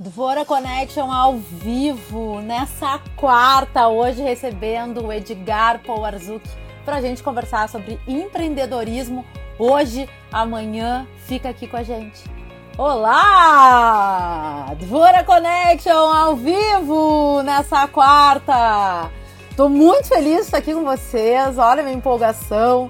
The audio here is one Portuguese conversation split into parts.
Dvora Connection ao vivo nessa quarta, hoje recebendo o Edgar Powarzuk para a gente conversar sobre empreendedorismo. Hoje, amanhã, fica aqui com a gente. Olá! Dvora Connection ao vivo nessa quarta. Tô muito feliz de estar aqui com vocês. Olha a minha empolgação.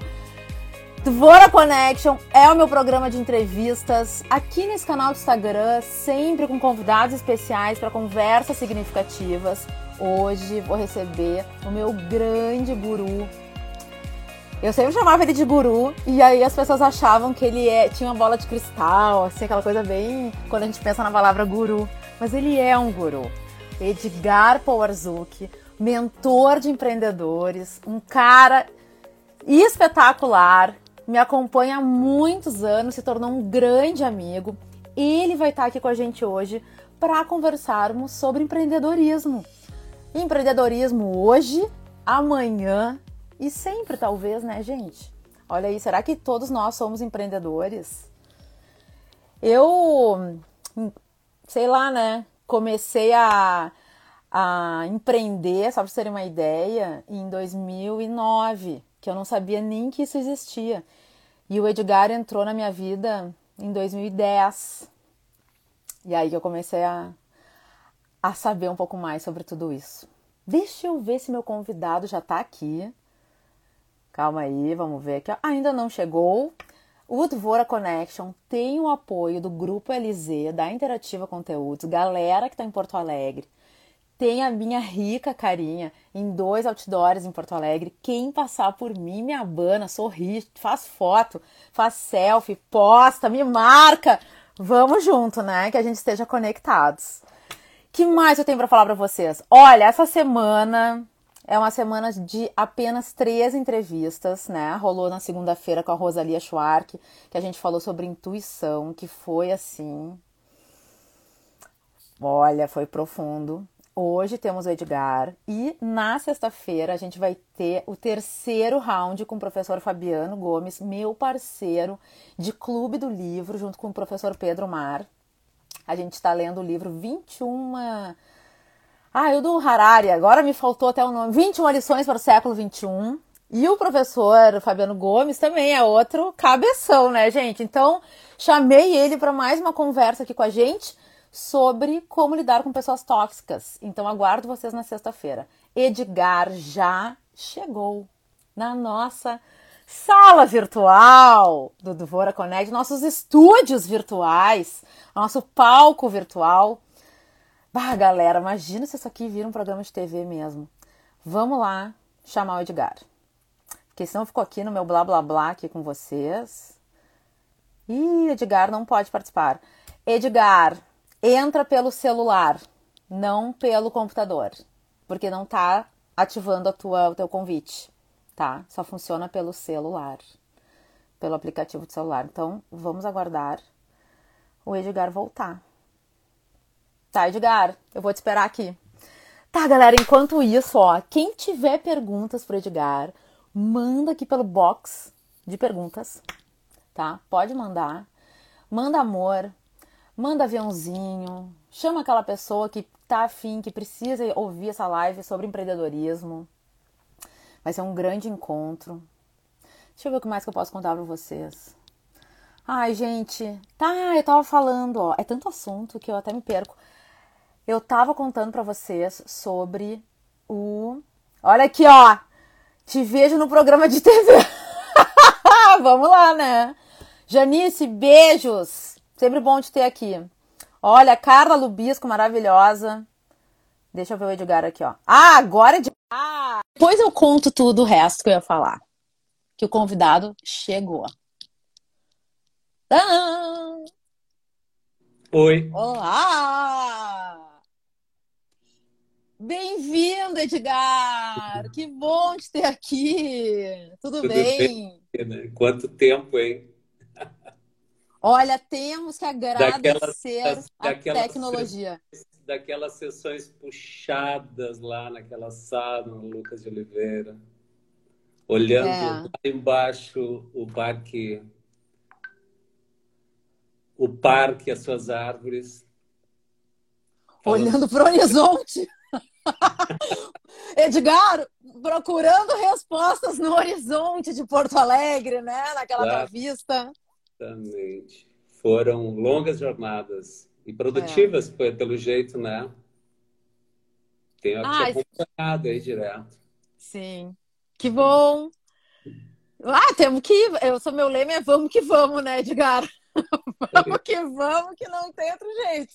Dvora Connection é o meu programa de entrevistas aqui nesse canal do Instagram, sempre com convidados especiais para conversas significativas. Hoje vou receber o meu grande guru. Eu sempre chamava ele de guru e aí as pessoas achavam que ele é, tinha uma bola de cristal, assim, aquela coisa bem quando a gente pensa na palavra guru. Mas ele é um guru. Edgar Powarzuk, mentor de empreendedores, um cara espetacular, me acompanha há muitos anos, se tornou um grande amigo. Ele vai estar aqui com a gente hoje para conversarmos sobre empreendedorismo. Empreendedorismo hoje, amanhã e sempre, talvez, né, gente? Olha aí, será que todos nós somos empreendedores? Eu, sei lá, né? Comecei a, a empreender, só para vocês terem uma ideia, em 2009, que eu não sabia nem que isso existia. E o Edgar entrou na minha vida em 2010. E aí que eu comecei a, a saber um pouco mais sobre tudo isso. Deixa eu ver se meu convidado já está aqui. Calma aí, vamos ver aqui. Ainda não chegou. O Dvora Connection tem o apoio do Grupo LZ, da Interativa Conteúdos, galera que está em Porto Alegre tem a minha rica carinha em dois outdoors em Porto Alegre. Quem passar por mim me abana, sorri, faz foto, faz selfie, posta, me marca. Vamos junto, né? Que a gente esteja conectados. Que mais eu tenho para falar para vocês? Olha, essa semana é uma semana de apenas três entrevistas, né? Rolou na segunda-feira com a Rosalia Schwark, que a gente falou sobre intuição, que foi assim. Olha, foi profundo. Hoje temos o Edgar e na sexta-feira a gente vai ter o terceiro round com o professor Fabiano Gomes, meu parceiro de Clube do Livro, junto com o professor Pedro Mar. A gente está lendo o livro 21. Ah, o do Harari, agora me faltou até o nome. 21 lições para o século 21. E o professor Fabiano Gomes também é outro cabeção, né, gente? Então, chamei ele para mais uma conversa aqui com a gente sobre como lidar com pessoas tóxicas. Então aguardo vocês na sexta-feira. Edgar já chegou na nossa sala virtual do Duvora Connect, nossos estúdios virtuais, nosso palco virtual. Bah, galera, imagina se isso aqui vira um programa de TV mesmo. Vamos lá chamar o Edgar. Porque senão eu fico aqui no meu blá blá blá aqui com vocês. Ih, Edgar não pode participar. Edgar, entra pelo celular, não pelo computador, porque não está ativando a tua, o teu convite, tá? Só funciona pelo celular, pelo aplicativo de celular. Então, vamos aguardar o Edgar voltar. Tá, Edgar, eu vou te esperar aqui. Tá, galera, enquanto isso, ó, quem tiver perguntas pro Edgar, manda aqui pelo box de perguntas, tá? Pode mandar. Manda amor, manda aviãozinho, chama aquela pessoa que tá afim, que precisa ouvir essa live sobre empreendedorismo. Vai ser um grande encontro. Deixa eu ver o que mais que eu posso contar para vocês. Ai, gente, tá, eu tava falando, ó, é tanto assunto que eu até me perco. Eu tava contando para vocês sobre o Olha aqui, ó. Te vejo no programa de TV. Vamos lá, né? Janice, beijos. Sempre bom te ter aqui. Olha, Carla Lubisco, maravilhosa. Deixa eu ver o Edgar aqui, ó. Ah, agora é de. Ah, depois eu conto tudo o resto que eu ia falar. Que o convidado chegou. Tadã! Oi. Olá! Bem-vindo, Edgar! Que bom te ter aqui! Tudo, Tudo bem? bem né? Quanto tempo, hein? Olha, temos que agradecer daquelas, a daquelas tecnologia. Sessões, daquelas sessões puxadas lá naquela sala, no Lucas de Oliveira, olhando é. lá embaixo o parque, o parque, as suas árvores. Olhando para o horizonte. Edgar, procurando respostas no horizonte de Porto Alegre, né? Naquela claro. vista. Exatamente. Foram longas jornadas e produtivas, é. pelo jeito, né? Tenho ah, acompanhado aí direto. Sim. Que bom. Ah, temos que ir. Eu sou meu lema é vamos que vamos, né, Edgar? vamos que vamos, que não tem outro jeito.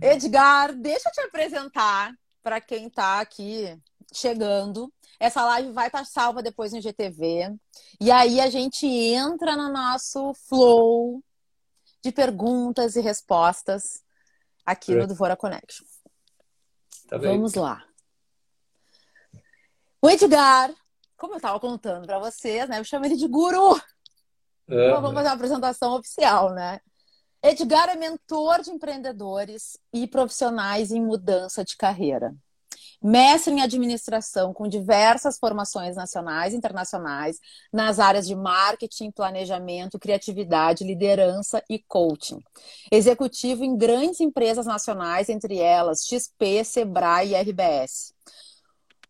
Edgar, deixa eu te apresentar para quem está aqui chegando. Essa live vai estar salva depois no GTV. E aí a gente entra no nosso flow de perguntas e respostas aqui é. no Duvora Connection. Tá Vamos lá. O Edgar, como eu estava contando para vocês, né? Eu chamo ele de guru. É. Então vamos fazer uma apresentação oficial, né? Edgar é mentor de empreendedores e profissionais em mudança de carreira. Mestre em administração com diversas formações nacionais e internacionais nas áreas de marketing, planejamento, criatividade, liderança e coaching. Executivo em grandes empresas nacionais, entre elas XP, Sebrae e RBS.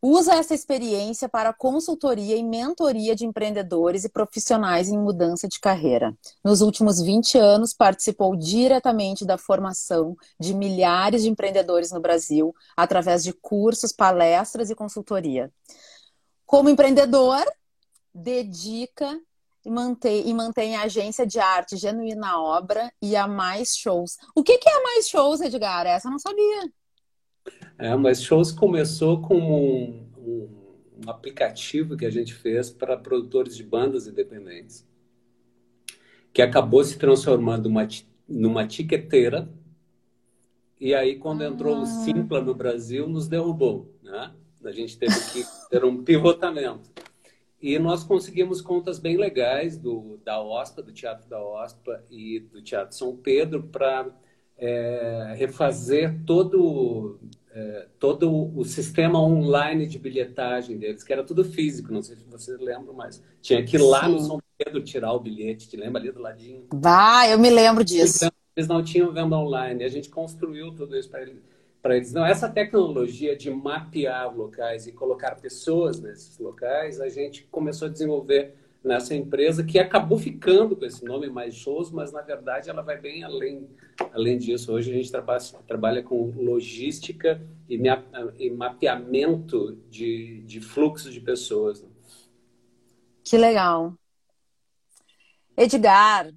Usa essa experiência para consultoria e mentoria de empreendedores e profissionais em mudança de carreira. Nos últimos 20 anos, participou diretamente da formação de milhares de empreendedores no Brasil, através de cursos, palestras e consultoria. Como empreendedor, dedica e mantém, e mantém a agência de arte Genuína Obra e a Mais Shows. O que, que é a Mais Shows, Edgar? Essa eu não sabia. É, mas Shows começou como um, um, um aplicativo que a gente fez para produtores de bandas independentes, que acabou se transformando uma, numa tiqueteira. E aí, quando ah. entrou o Simpla no Brasil, nos derrubou. Né? A gente teve que ter um pivotamento. E nós conseguimos contas bem legais do, da OSPA, do Teatro da OSPA e do Teatro São Pedro para é, refazer todo, é, todo o sistema online de bilhetagem deles, que era tudo físico, não sei se vocês lembram, mas tinha que ir lá Sim. no São Pedro tirar o bilhete, te lembra ali do ladinho? Bah, eu me lembro disso. Eles não tinham venda online, a gente construiu tudo isso para eles. Para eles. Não, essa tecnologia de mapear locais e colocar pessoas nesses locais, a gente começou a desenvolver nessa empresa que acabou ficando com esse nome mais shows, mas na verdade ela vai bem além, além disso. Hoje a gente trabalha, trabalha com logística e, e mapeamento de, de fluxos de pessoas. Né? Que legal. Edgar.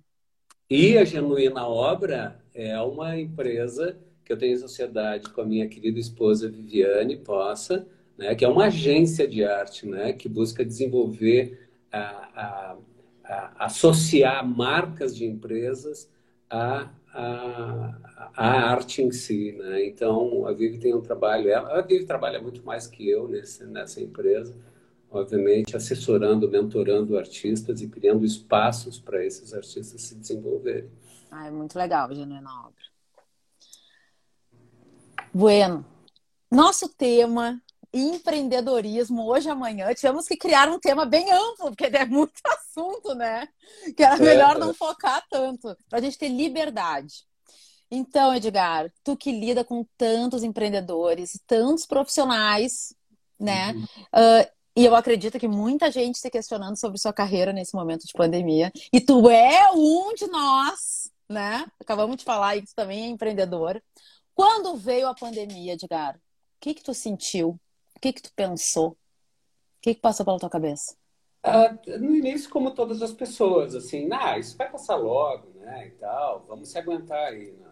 E a Genuína Obra é uma empresa que eu tenho em sociedade com a minha querida esposa Viviane Poça, né, que é uma agência de arte né, que busca desenvolver a, a, associar marcas de empresas à, à, à, arte em si. Né? Então, a Vivi tem um trabalho, ela, a Vivi trabalha muito mais que eu nesse, nessa empresa, obviamente assessorando, mentorando artistas e criando espaços para esses artistas se desenvolverem. Ah, é muito legal, Genuína Obra. Bueno, nosso tema empreendedorismo hoje amanhã. Tivemos que criar um tema bem amplo, porque é muito assunto, né? Que era melhor é. não focar tanto, para a gente ter liberdade. Então, Edgar, tu que lida com tantos empreendedores, tantos profissionais, né? Uhum. Uh, e eu acredito que muita gente se questionando sobre sua carreira nesse momento de pandemia. E tu é um de nós, né? Acabamos de falar, e tu também é empreendedor. Quando veio a pandemia, Edgar, o que que tu sentiu? O que que tu pensou? O que que passou pela tua cabeça? Ah, no início, como todas as pessoas, assim, ah, isso vai passar logo, né, e tal, vamos se aguentar aí, né?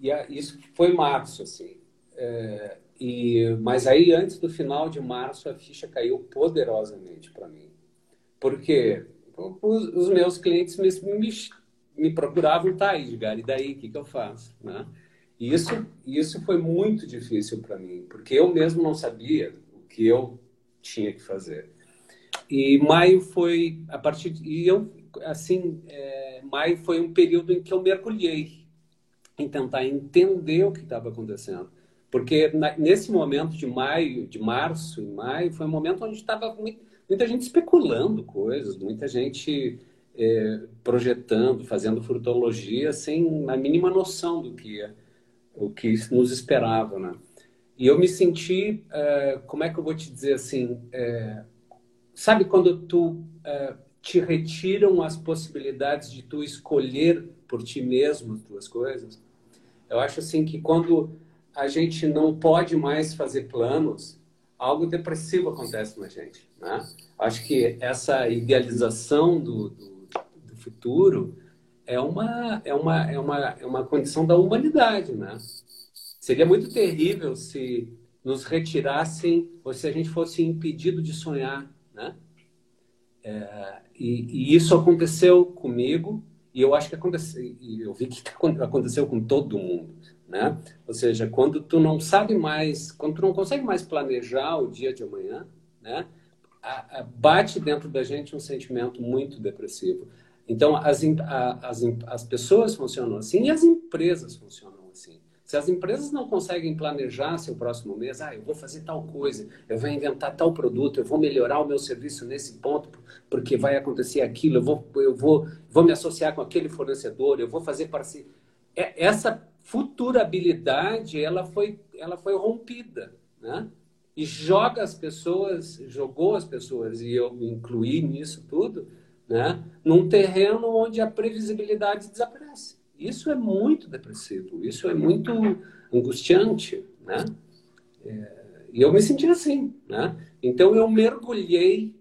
E a, isso foi março, assim. É, e, mas aí, antes do final de março, a ficha caiu poderosamente para mim. Porque os, os meus clientes me, me, me procuravam, tá, Edgar, e daí, o que, que eu faço, né? E isso, isso foi muito difícil para mim, porque eu mesmo não sabia o que eu tinha que fazer. E maio foi a partir de, e eu assim é, maio foi um período em que eu mergulhei em tentar entender o que estava acontecendo, porque na, nesse momento de maio, de março e maio foi um momento onde estava muita gente especulando coisas, muita gente é, projetando, fazendo frutologia sem a mínima noção do que ia o que nos esperava, né? E eu me senti, é, como é que eu vou te dizer assim, é, sabe quando tu é, te retiram as possibilidades de tu escolher por ti mesmo as tuas coisas? Eu acho assim que quando a gente não pode mais fazer planos, algo depressivo acontece na gente, né? Acho que essa idealização do, do, do futuro é uma, é, uma, é, uma, é uma condição da humanidade, né? Seria muito terrível se nos retirassem ou se a gente fosse impedido de sonhar, né? É, e, e, isso aconteceu comigo e eu acho que aconteceu, e eu vi que aconteceu com todo mundo, né? Ou seja, quando tu não sabe mais, quando tu não consegue mais planejar o dia de amanhã, né? Bate dentro da gente um sentimento muito depressivo. Então, as, as, as pessoas funcionam assim e as empresas funcionam assim. Se as empresas não conseguem planejar seu próximo mês, ah, eu vou fazer tal coisa, eu vou inventar tal produto, eu vou melhorar o meu serviço nesse ponto, porque vai acontecer aquilo, eu vou, eu vou, vou me associar com aquele fornecedor, eu vou fazer parceria. É, essa futurabilidade, ela foi, ela foi rompida, né? E joga as pessoas, jogou as pessoas, e eu me incluí nisso tudo, né? num terreno onde a previsibilidade desaparece. Isso é muito depressivo, isso é muito angustiante, né? É, e eu me senti assim, né? Então eu mergulhei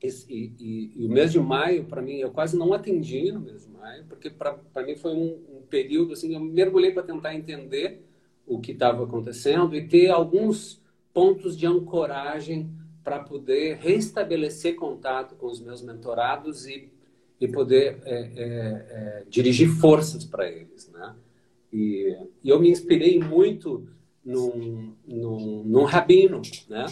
esse, e, e, e, o mês de maio para mim eu quase não atendi no mês de maio porque para mim foi um, um, período assim eu mergulhei para tentar entender o que estava acontecendo e ter alguns pontos de ancoragem para poder restabelecer contato com os meus mentorados e, e poder é, é, é, dirigir forças para eles, né? E, e, eu me inspirei muito num, num, num rabino, né?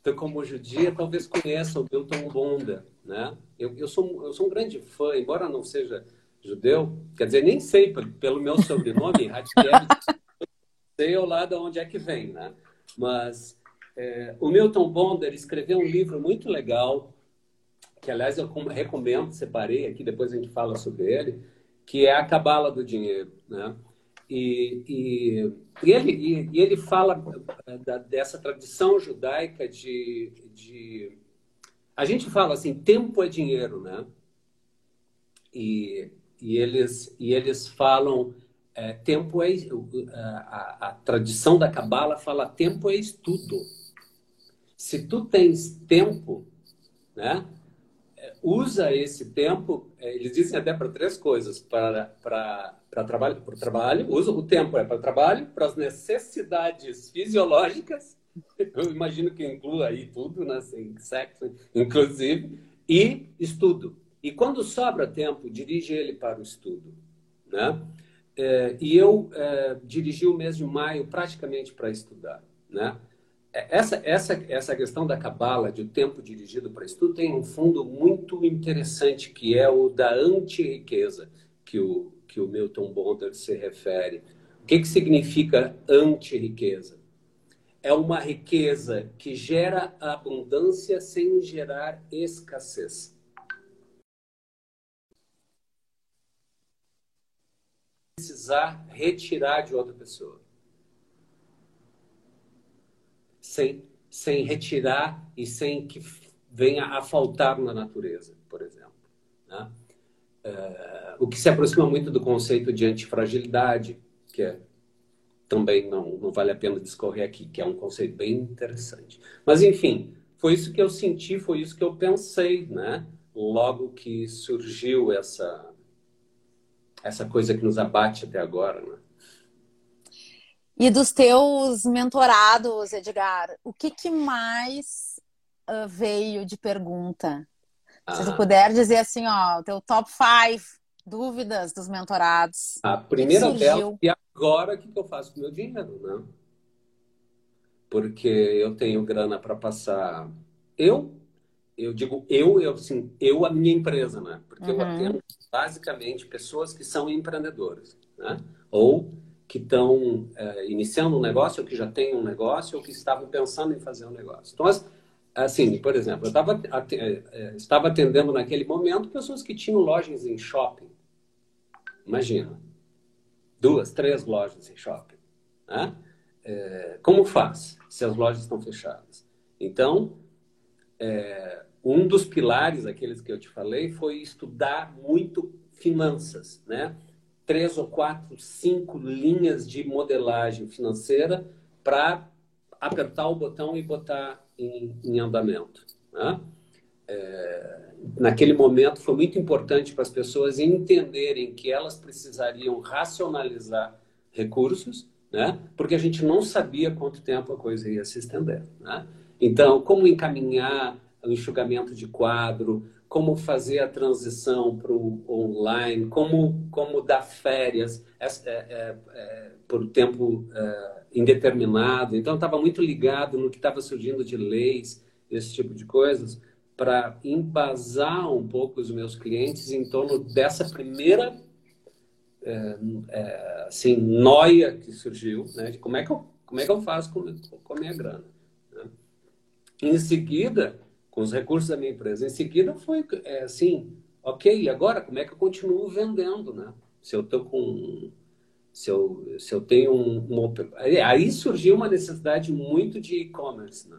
Então, como judia, talvez conheça o Milton Bonda, né? Eu, eu, sou, eu sou um grande fã, embora não seja judeu, quer dizer, nem sei pelo meu sobrenome, Ratkiewicz, sei lá de onde é que vem, né? Mas é, o Milton Bonder escreveu um livro muito legal, que aliás eu recomendo, separei aqui, depois a gente fala sobre ele, que é A Cabala do Dinheiro. Né? E, e, e ele, e, e, ele fala é, da, dessa tradição judaica de, de. A gente fala assim: tempo é dinheiro, né? E, e, eles, e eles falam é, tempo é a, a, a, tradição da cabala fala tempo é estudo se tu tens tempo, né? Usa esse tempo, é, eles dizem até para três coisas, para, para, para trabalho, para o trabalho, usa o tempo é para o trabalho, para as necessidades fisiológicas, eu imagino que inclua aí tudo, né? Assim, sexo, inclusive, e estudo. E quando sobra tempo, dirige ele para o estudo, né? É, e eu é, dirigi o mês de maio praticamente para estudar, né? Essa, essa, essa questão da cabala, de tempo dirigido para estudo, tem um fundo muito interessante, que é o da anti-riqueza, que o, que o Milton Bonder se refere. O que, que significa anti-riqueza? É uma riqueza que gera abundância sem gerar escassez. Precisar retirar de outra pessoa sem, sem retirar e sem que venha a faltar na natureza, por exemplo. Né? É, o que se aproxima muito do conceito de antifragilidade, que é, também não, não vale a pena discorrer aqui, que é um conceito bem interessante. Mas, enfim, foi isso que eu senti, foi isso que eu pensei, né? Logo que surgiu essa, essa coisa que nos abate até agora, né? E dos teus mentorados, Edgar, o que, que mais uh, veio de pergunta? Ah. Se tu puder dizer assim, ó, o teu top 5 dúvidas dos mentorados. A primeira dela, e agora o que, que eu faço com o meu dinheiro, né? Porque eu tenho grana para passar. Eu, eu digo eu, eu assim, eu a minha empresa, né? Porque uhum. eu atendo basicamente pessoas que são empreendedoras, né? Ou que estão é, iniciando um negócio, ou que já têm um negócio, ou que estavam pensando em fazer um negócio. Então, assim, por exemplo, eu tava, é, é, estava atendendo naquele momento pessoas que tinham lojas em shopping. Imagina. duas, três lojas em shopping. Né? É, como faz se as lojas estão fechadas? Então, é, um dos pilares, aqueles que eu te falei, foi estudar muito finanças, né? Três ou quatro, cinco linhas de modelagem financeira para apertar o botão e botar em, em andamento. Né? É, naquele momento foi muito importante para as pessoas entenderem que elas precisariam racionalizar recursos, né? Porque a gente não sabia quanto tempo a coisa ia se estender, né? Então, como encaminhar o enxugamento de quadro, como fazer a transição para o online, como, como dar férias é, é, é, por tempo é, indeterminado. Então, estava muito ligado no que estava surgindo de leis, esse tipo de coisas, para embasar um pouco os meus clientes em torno dessa primeira é, é, assim, noia que surgiu, né, de como é que eu, como é que eu faço com, com a minha grana. Né? Em seguida, com os recursos da minha empresa, em seguida foi é, assim, ok, agora como é que eu continuo vendendo, né? Se eu estou com se eu, se eu tenho um, uma... Aí surgiu uma necessidade muito de e-commerce, né?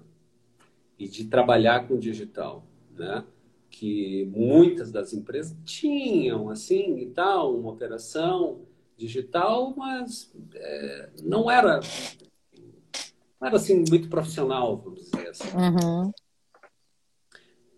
E de trabalhar com digital, né? Que muitas das empresas tinham, assim, e tal, uma operação digital, mas é, não era não era, assim, muito profissional, vamos dizer assim. Uhum.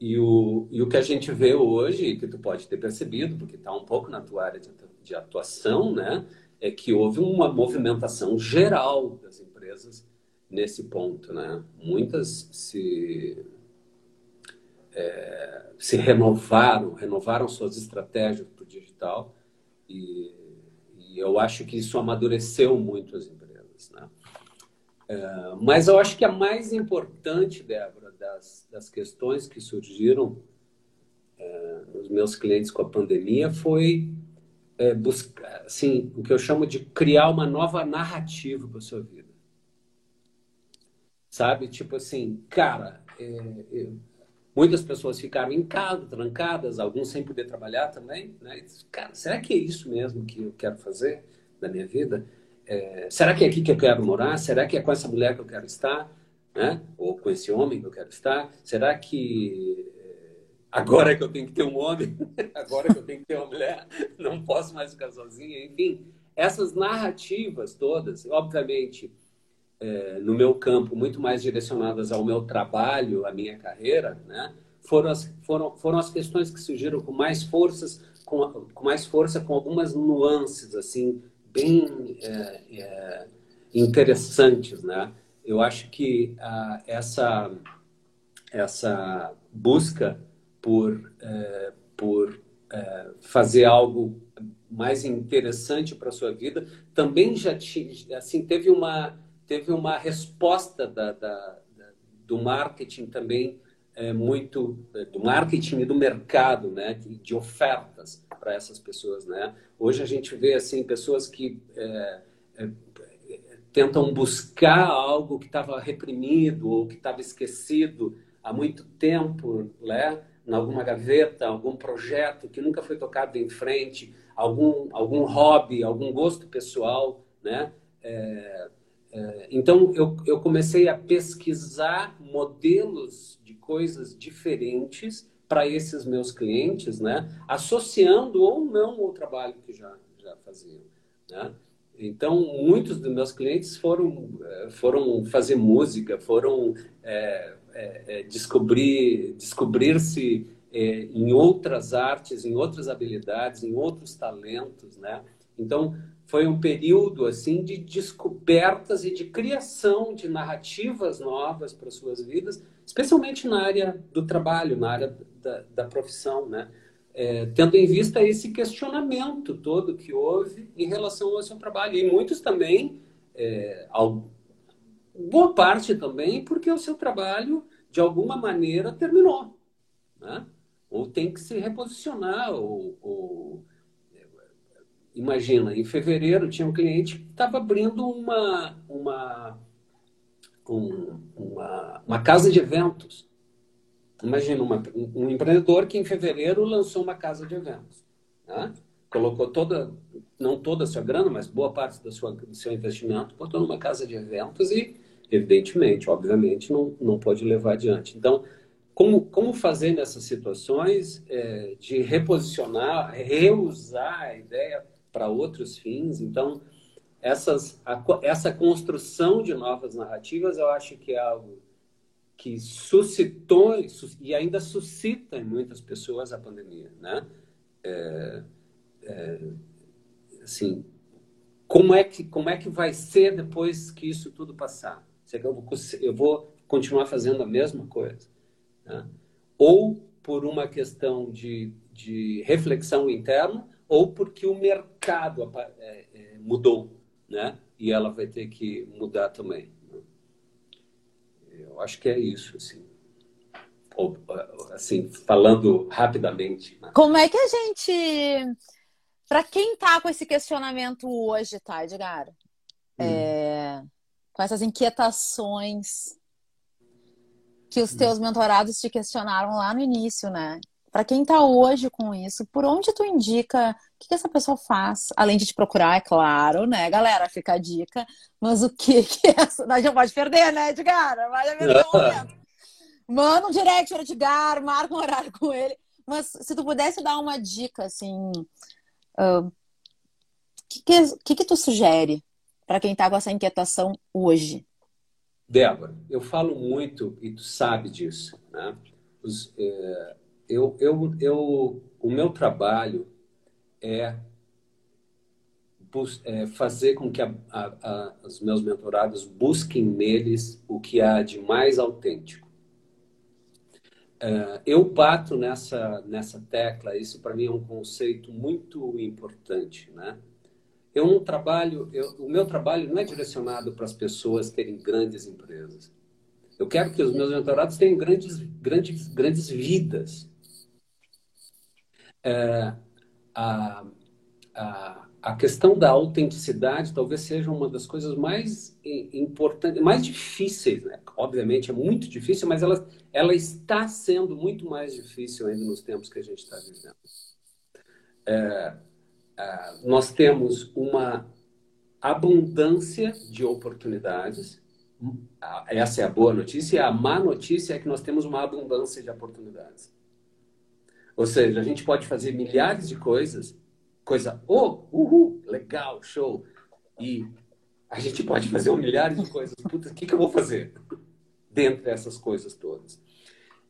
E o, e o que a gente vê hoje, que tu pode ter percebido, porque está um pouco na tua área de, de atuação, né? é que houve uma movimentação geral das empresas nesse ponto, né? Muitas se é, se renovaram, renovaram suas estratégias para o digital e, e, eu acho que isso amadureceu muito as empresas, né? É, mas eu acho que a mais importante, Débora, das, das questões que surgiram é, nos meus clientes com a pandemia foi é, buscar, assim, o que eu chamo de criar uma nova narrativa para sua vida. Sabe? Tipo assim, cara, é, é, muitas pessoas ficaram em casa, trancadas, alguns sem poder trabalhar também, né? Cara, será que é isso mesmo que eu quero fazer na minha vida? É, será que é aqui que eu quero morar? Será que é com essa mulher que eu quero estar? Né? Ou com esse homem que eu quero estar? Será que agora que eu tenho que ter um homem, agora que eu tenho que ter uma mulher, não posso mais ficar sozinha, enfim. Essas narrativas todas, obviamente, é, no meu campo, muito mais direcionadas ao meu trabalho, à minha carreira, né? foram, as, foram, foram as questões que surgiram com mais forças, com, com mais força, com algumas nuances, assim, bem é, é, interessantes, né? Eu acho que ah, essa, essa busca por, é, por é, fazer algo mais interessante para a sua vida, também já te, assim, teve, uma, teve uma resposta da, da, da do marketing também é, muito do marketing e do mercado, né, de, ofertas para essas pessoas, né. Hoje a gente vê assim pessoas que é, tentam buscar algo que estava reprimido ou que estava esquecido há muito tempo, né, em alguma gaveta, algum projeto que nunca foi tocado em frente, algum, algum hobby, algum gosto pessoal, né? É, é, então, eu, eu comecei a pesquisar modelos de coisas diferentes para esses meus clientes, né? Associando ou não ao trabalho que já, já faziam, né? Então, muitos dos meus clientes foram, é, foram fazer música, foram é, é, descobrir descobrir-se é, em outras artes, em outras habilidades, em outros talentos, né? Então foi um período assim de descobertas e de criação de narrativas novas para suas vidas, especialmente na área do trabalho, na área da, da profissão, né? É, tendo em vista esse questionamento todo que houve em relação ao seu trabalho. E muitos também, é, boa parte também porque o seu trabalho, de alguma maneira, terminou. Né? Ou tem que se reposicionar. Ou, ou... Imagina, em fevereiro tinha um cliente que estava abrindo uma, uma, um, uma, uma casa de eventos. Imagina uma, um empreendedor que em fevereiro lançou uma casa de eventos. Né? colocou toda, não toda a sua grana, mas boa parte da sua, do seu investimento, botou numa casa de eventos e, evidentemente, obviamente, não, não pode levar adiante. Então, como, como fazer nessas situações é, de reposicionar, reusar a ideia para outros fins? Então, essas, a, essa construção de novas narrativas, eu acho que é algo que suscitou e ainda suscita em muitas pessoas a pandemia, né? É, é, assim, como é que como é que vai ser depois que isso tudo passar? Será que eu vou, eu vou continuar fazendo a mesma coisa? Né? Ou por uma questão de, de reflexão interna, ou porque o mercado é, é, mudou, né? E ela vai ter que mudar também. Eu acho que é isso, assim. Ou, assim, falando rapidamente. Né? Como é que a gente, para quem está com esse questionamento hoje, tá, Edgar? Hum. É, com essas inquietações que os teus mentorados te questionaram lá no início, né? Para quem está hoje com isso, por onde tu indica, o que, que, essa pessoa faz? Além de te procurar, é claro, né, galera? Fica a dica. Mas o que que é essa? Não, já pode perder, né, Edgar? Vai a momento. Manda um direct para Edgar, marca um horário com ele. Mas se tu pudesse dar uma dica, assim, o uh, que, que, que, que tu sugere para quem está com essa inquietação hoje? Débora, eu falo muito, e tu sabe disso, né? Os, é, eu, eu, eu, o meu trabalho é, é fazer com que a, a, a, os meus mentorados busquem neles o que há de mais autêntico. É, eu bato nessa, nessa tecla, isso para mim é um conceito muito importante, né? eu não trabalho, eu, o meu trabalho não é direcionado para as pessoas terem grandes empresas. Eu quero que os meus mentorados tenham grandes, grandes, grandes vidas. É, a, a, a questão da autenticidade talvez seja uma das coisas mais importantes, mais difíceis, né? Obviamente é muito difícil, mas ela, ela está sendo muito mais difícil ainda nos tempos que a gente está vivendo. É, ah, nós temos uma abundância de oportunidades. Essa é a boa notícia. E a má notícia é que nós temos uma abundância de oportunidades. Ou seja, a gente pode fazer milhares de coisas, coisa, oh, uhul, legal, show. E a gente pode fazer um milhares de coisas. Puta, o que, que eu vou fazer? Dentre essas coisas todas.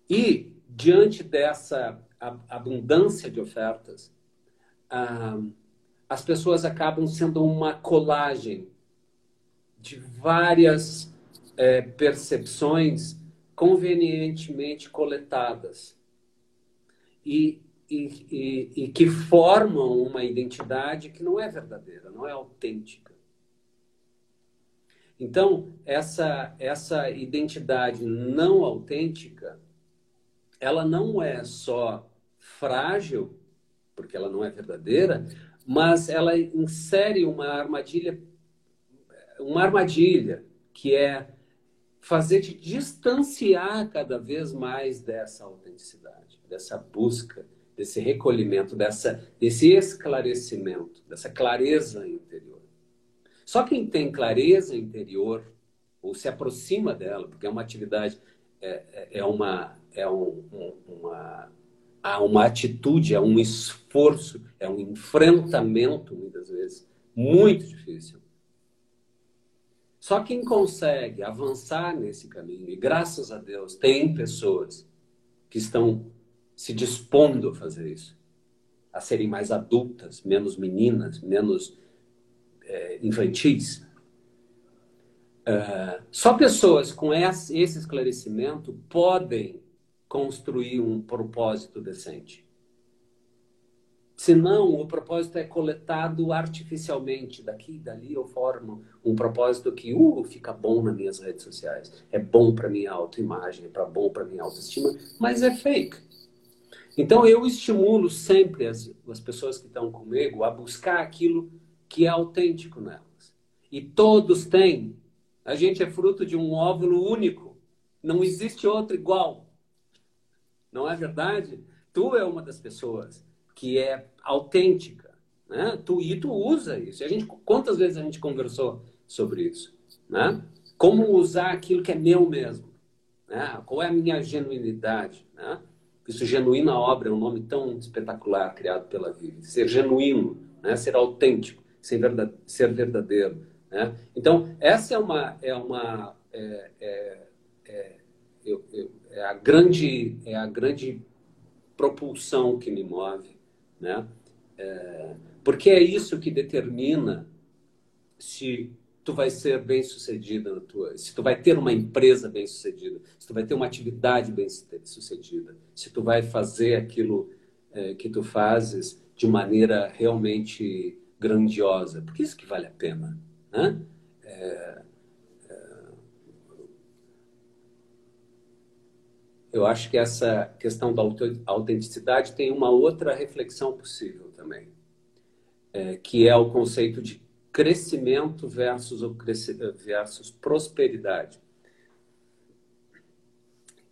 E, diante dessa abundância de ofertas, as pessoas acabam sendo uma colagem de várias é, percepções convenientemente coletadas e, e, e, e, que formam uma identidade que não é verdadeira, não é autêntica. Então, essa, essa identidade não autêntica, ela não é só frágil, porque ela não é verdadeira, mas ela insere uma armadilha, uma armadilha que é fazer te distanciar cada vez mais dessa autenticidade, dessa busca, desse recolhimento, dessa, desse esclarecimento, dessa clareza interior. Só quem tem clareza interior ou se aproxima dela, porque é uma atividade, é, é, é uma, é um, um, uma uma atitude, há um esforço, é um enfrentamento, muitas vezes, muito difícil. Só quem consegue avançar nesse caminho, e graças a Deus, tem pessoas que estão se dispondo a fazer isso, a serem mais adultas, menos meninas, menos é, infantis. Uh, só pessoas com esse esclarecimento podem construir um propósito decente. Senão, o propósito é coletado artificialmente. Daqui e dali eu formo um propósito que uh, fica bom nas minhas redes sociais. É bom para minha autoimagem, é bom para minha autoestima, mas é fake. Então, eu estimulo sempre as, as pessoas que estão comigo a buscar aquilo que é autêntico nelas. E todos têm. A gente é fruto de um óvulo único. Não existe outro igual. Não é verdade? Tu é uma das pessoas que é autêntica. Né? Tu, e tu usa isso. a gente, quantas vezes a gente conversou sobre isso? Né? Como usar aquilo que é meu mesmo? Né? Qual é a minha genuinidade? Né? Isso, genuína obra, é um nome tão espetacular criado pela Vivi. Ser genuíno, né? ser autêntico, ser verdadeiro. Ser verdadeiro né? Então, essa é uma, é uma é, é, é, eu, eu, é, a grande, é a grande propulsão que me move, né? É, porque é isso que determina se tu vai ser bem sucedida na tua, se tu vai ter uma empresa bem sucedida, se tu vai ter uma atividade bem sucedida, se tu vai fazer aquilo é, que tu fazes de maneira realmente grandiosa, porque isso que vale a pena. Né? É, eu acho que essa questão da autenticidade tem uma outra reflexão possível também, é, que é o conceito de crescimento versus, versus prosperidade.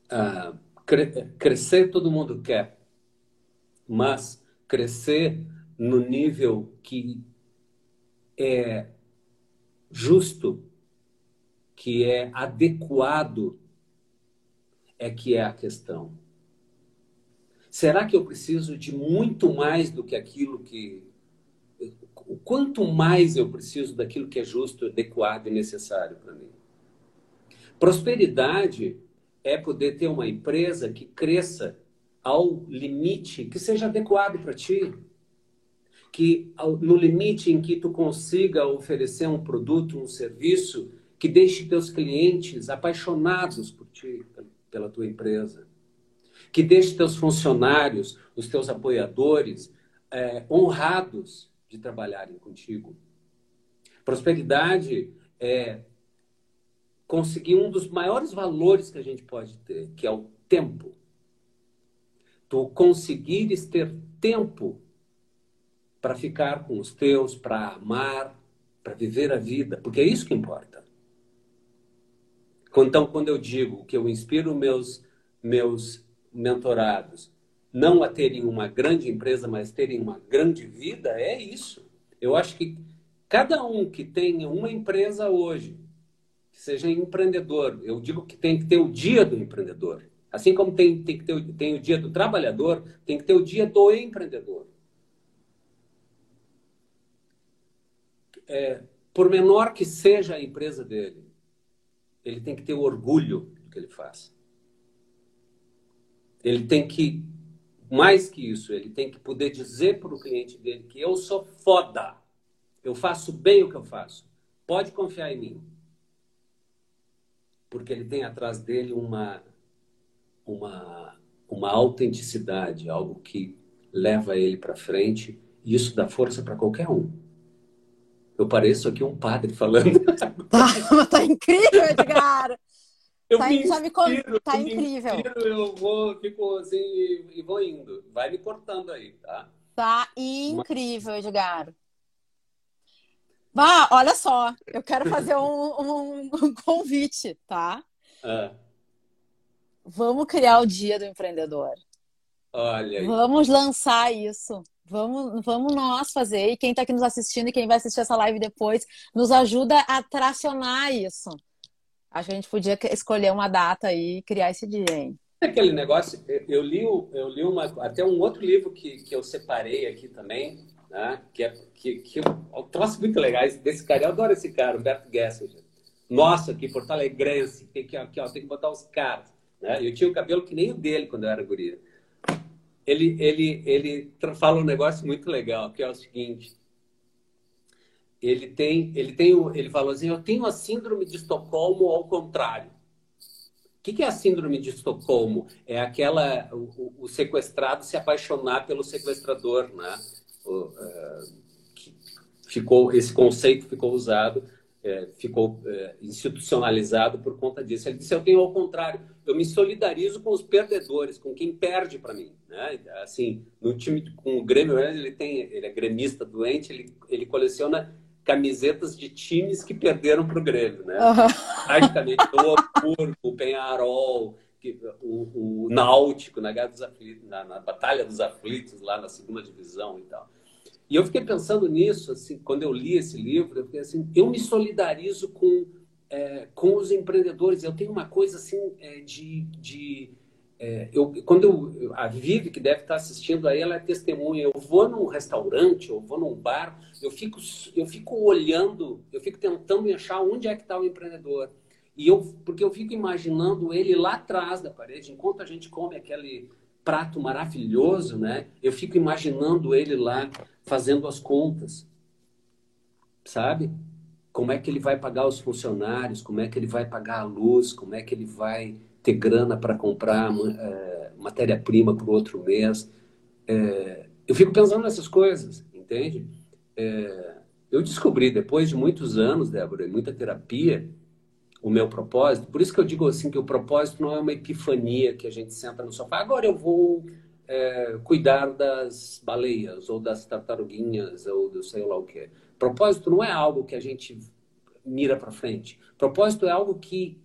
Ah, cre crescer todo mundo quer, mas crescer no nível que é justo, que é adequado, é que é a questão. Será que eu preciso de muito mais do que aquilo que. O quanto mais eu preciso daquilo que é justo, adequado e necessário para mim? Prosperidade é poder ter uma empresa que cresça ao limite que seja adequado para ti. Que no limite em que tu consiga oferecer um produto, um serviço que deixe teus clientes apaixonados por ti, pela tua empresa, que deixe teus funcionários, os teus apoiadores é, honrados de trabalharem contigo. Prosperidade é conseguir um dos maiores valores que a gente pode ter, que é o tempo. Tu conseguires ter tempo para ficar com os teus, para amar, para viver a vida, porque é isso que importa. Então, quando eu digo que eu inspiro meus meus mentorados não a terem uma grande empresa, mas terem uma grande vida, é isso. Eu acho que cada um que tenha uma empresa hoje, que seja empreendedor, eu digo que tem que ter o dia do empreendedor. Assim como tem, tem que ter tem o dia do trabalhador, tem que ter o dia do empreendedor. é, por menor que seja a empresa dele, ele tem que ter orgulho do que ele faz. Ele tem que, mais que isso, ele tem que poder dizer para o cliente dele que eu sou foda, eu faço bem o que eu faço, pode confiar em mim. Porque ele tem atrás dele uma, uma, uma autenticidade, algo que leva ele para frente, e isso dá força para qualquer um. Eu pareço aqui um padre falando. Tá, tá incrível, Edgar! Eu tá, me inspiro, tá eu incrível. Me inspiro, eu vou, fico assim e, vou indo. Vai me cortando aí, tá? Tá incrível, Edgar. Vá, olha só, eu quero fazer um, um, um convite, tá? Ah. Vamos criar o Dia do Empreendedor. Olha aí. Vamos lançar isso. Vamos, vamos nós fazer. E quem está aqui nos assistindo e quem vai assistir essa live depois, nos ajuda a tracionar isso. Acho que a gente podia escolher uma data aí e criar esse dia, hein? É aquele negócio, eu li, eu li uma, até um outro livro que, que eu separei aqui também, né? que, é, que, que eu, eu troço muito legais desse cara. Eu adoro esse cara, Humberto Gessinger. Nossa, que Porto Alegrense, tem que, aqui, ó, tem que botar os caras. Né? Eu tinha o cabelo que nem o dele quando eu era guria ele, ele, ele fala um negócio muito legal, que é o seguinte. Ele tem, ele tem, ele falou assim, eu tenho a síndrome de Estocolmo ao contrário. O que, é a síndrome de Estocolmo? É aquela o, o sequestrado se apaixonar pelo sequestrador, né? O, uh, ficou esse conceito ficou usado é, ficou é, institucionalizado por conta disso. Ele disse: eu tenho ao contrário, eu me solidarizo com os perdedores, com quem perde para mim. Né? Assim, no time com o Grêmio, ele tem, ele é gremista doente, ele, ele coleciona camisetas de times que perderam para o Grêmio, né? Uhum. Praticamente o Hamburgo, o Penharol, o, o, Náutico na, Aflitos, na, na Batalha dos Aflitos, lá na segunda divisão e tal. E eu fiquei pensando nisso, assim, quando eu li esse livro, eu fiquei assim, eu me solidarizo com, é, com os empreendedores. Eu tenho uma coisa assim é, de, de é, eu, quando eu, a Vivi, que deve estar assistindo aí, ela é testemunha. Eu vou num restaurante, eu vou num bar, eu fico, eu fico olhando, eu fico tentando achar onde é que está o empreendedor. E eu, porque eu fico imaginando ele lá atrás da parede, enquanto a gente come aquele prato maravilhoso, né? Eu fico imaginando ele lá fazendo as contas, sabe? Como é que ele vai pagar os funcionários? Como é que ele vai pagar a luz? Como é que ele vai ter grana para comprar é, matéria-prima para o outro mês. É, eu fico pensando nessas coisas, entende? É, eu descobri, depois de muitos anos, Débora, e muita terapia, o meu propósito. Por isso que eu digo assim que o propósito não é uma epifania que a gente senta no sofá. Agora eu vou é, cuidar das baleias ou das tartaruguinhas ou do sei lá o que. Propósito não é algo que a gente mira para frente. Propósito é algo que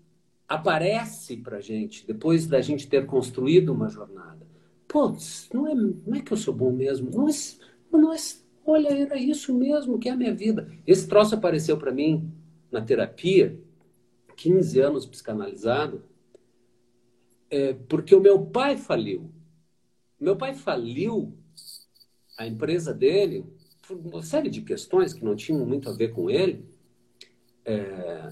aparece para gente depois da gente ter construído uma jornada. Pô, não é, não é que eu sou bom mesmo. Não é, não é, olha, era isso mesmo que é a minha vida. Esse troço apareceu para mim na terapia, 15 anos psicanalizado, é, porque o meu pai faliu. Meu pai faliu a empresa dele por uma série de questões que não tinham muito a ver com ele. É,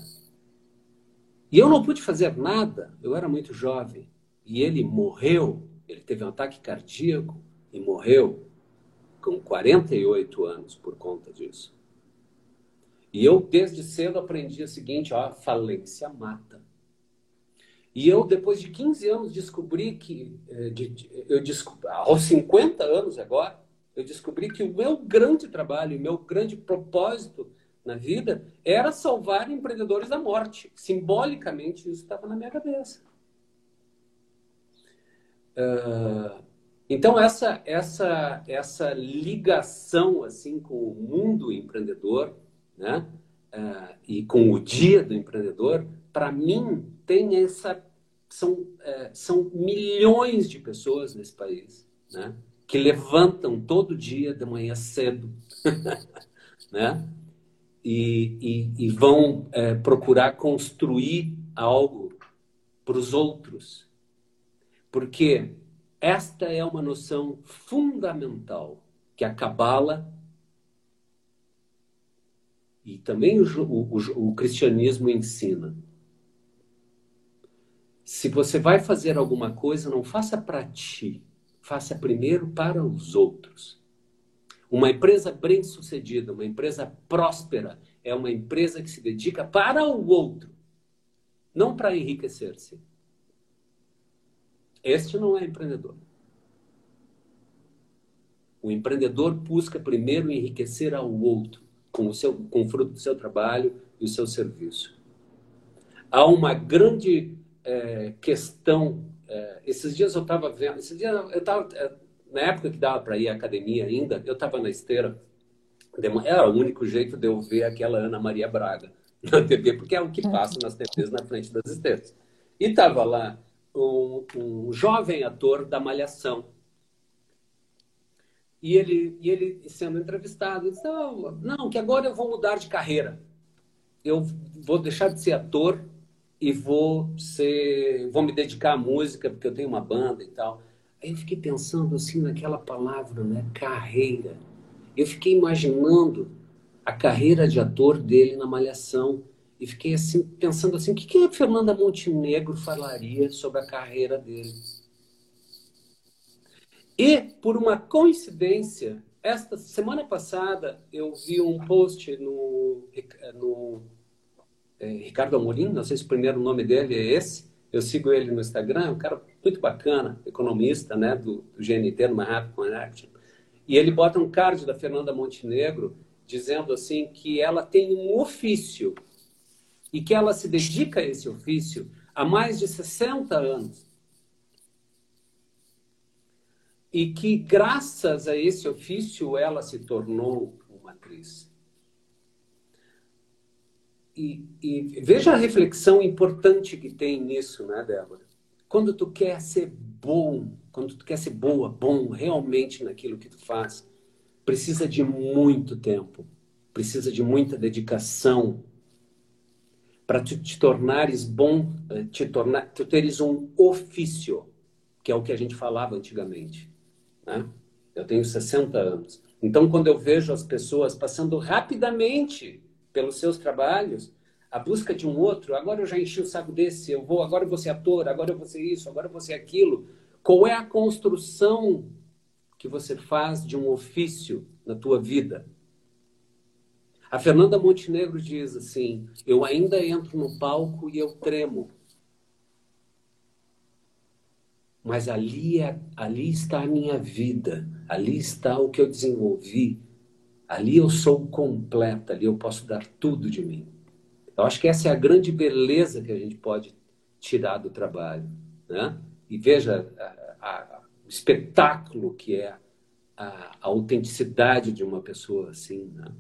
e eu não pude fazer nada, eu era muito jovem. E ele morreu, ele teve um ataque cardíaco e morreu com 48 anos por conta disso. E eu, desde cedo, aprendi o seguinte: ó, falência mata. E eu, depois de 15 anos, descobri que, eh, eu descobri, aos 50 anos agora, eu descobri que o meu grande trabalho, o meu grande propósito na vida era salvar empreendedores da morte. Simbolicamente, isso estava na minha cabeça. Uh, então, essa, essa, essa ligação assim com o mundo empreendedor né? Uh, e com o dia do empreendedor, para mim, tem essa. São, uh, são milhões de pessoas nesse país né? que levantam todo dia de manhã cedo. né? E, e, e vão é, procurar construir algo para os outros. Porque esta é uma noção fundamental que a Cabala e também o, o, o cristianismo ensina. Se você vai fazer alguma coisa, não faça para ti, faça primeiro para os outros. Uma empresa bem-sucedida, uma empresa próspera, é uma empresa que se dedica para o outro, não para enriquecer-se. Este não é empreendedor. O empreendedor busca primeiro enriquecer ao outro com o, seu, com o fruto do seu trabalho e o seu serviço. Há uma grande é, questão. É, esses dias eu estava vendo, esses dias eu estava é, na época que dava para ir à academia ainda, eu estava na esteira. Era o único jeito de eu ver aquela Ana Maria Braga na TV, porque é o que passa nas TVs na frente das esteiras. E estava lá um, um, jovem ator da Malhação. E ele, e ele sendo entrevistado, disse: não, não, que agora eu vou mudar de carreira. Eu vou deixar de ser ator e vou ser, vou me dedicar à música, porque eu tenho uma banda e tal. Aí eu fiquei pensando assim naquela palavra, né? Carreira. Eu fiquei imaginando a carreira de ator dele na Malhação e fiquei assim pensando assim, o que, que a Fernanda Montenegro falaria sobre a carreira dele? E por uma coincidência, esta semana passada eu vi um post no, no é, Ricardo Amorim, não sei se o primeiro nome dele é esse, eu sigo ele no Instagram, um cara muito bacana, economista, né, do, do GNT, no Manhattan Connection. E ele bota um card da Fernanda Montenegro dizendo assim que ela tem um ofício e que ela se dedica a esse ofício há mais de 60 anos. E que graças a esse ofício ela se tornou uma atriz. E, e, veja a reflexão importante que tem nisso, né, Débora? Quando tu quer ser bom, quando tu quer ser boa, bom realmente naquilo que tu faz, precisa de muito tempo, precisa de muita dedicação para tu te tornares bom, eh, te tornar, tu teres um ofício, que é o que a gente falava antigamente. Né? Eu tenho 60 anos. Então, quando eu vejo as pessoas passando rapidamente pelos seus trabalhos, a busca de um outro, agora eu já enchi o saco desse, eu vou, agora eu vou ser ator, agora eu vou ser isso, agora eu vou ser aquilo. Qual é a construção que você faz de um ofício na tua vida? A Fernanda Montenegro diz assim: Eu ainda entro no palco e eu tremo. Mas ali, é, ali está a minha vida, ali está o que eu desenvolvi, ali eu sou completa, ali eu posso dar tudo de mim. Eu acho que essa é a grande beleza que a gente pode tirar do trabalho. Né? E veja a, a, o espetáculo que é a, a, autenticidade de uma pessoa assim. Né?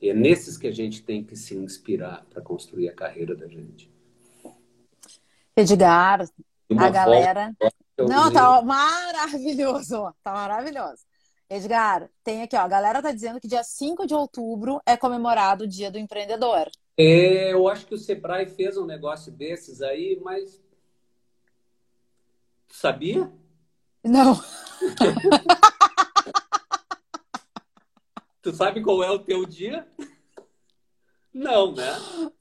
E é nesses que a gente tem que se inspirar para construir a carreira da gente. Edgar, a galera. Não, tá maravilhoso. Tá maravilhoso. Edgar, tem aqui, ó. A galera tá dizendo que dia 5 de outubro é comemorado o Dia do Empreendedor. É, eu acho que o Sebrae fez um negócio desses aí, mas. Sabia? Não. Tu sabe qual é o teu dia? Não, né?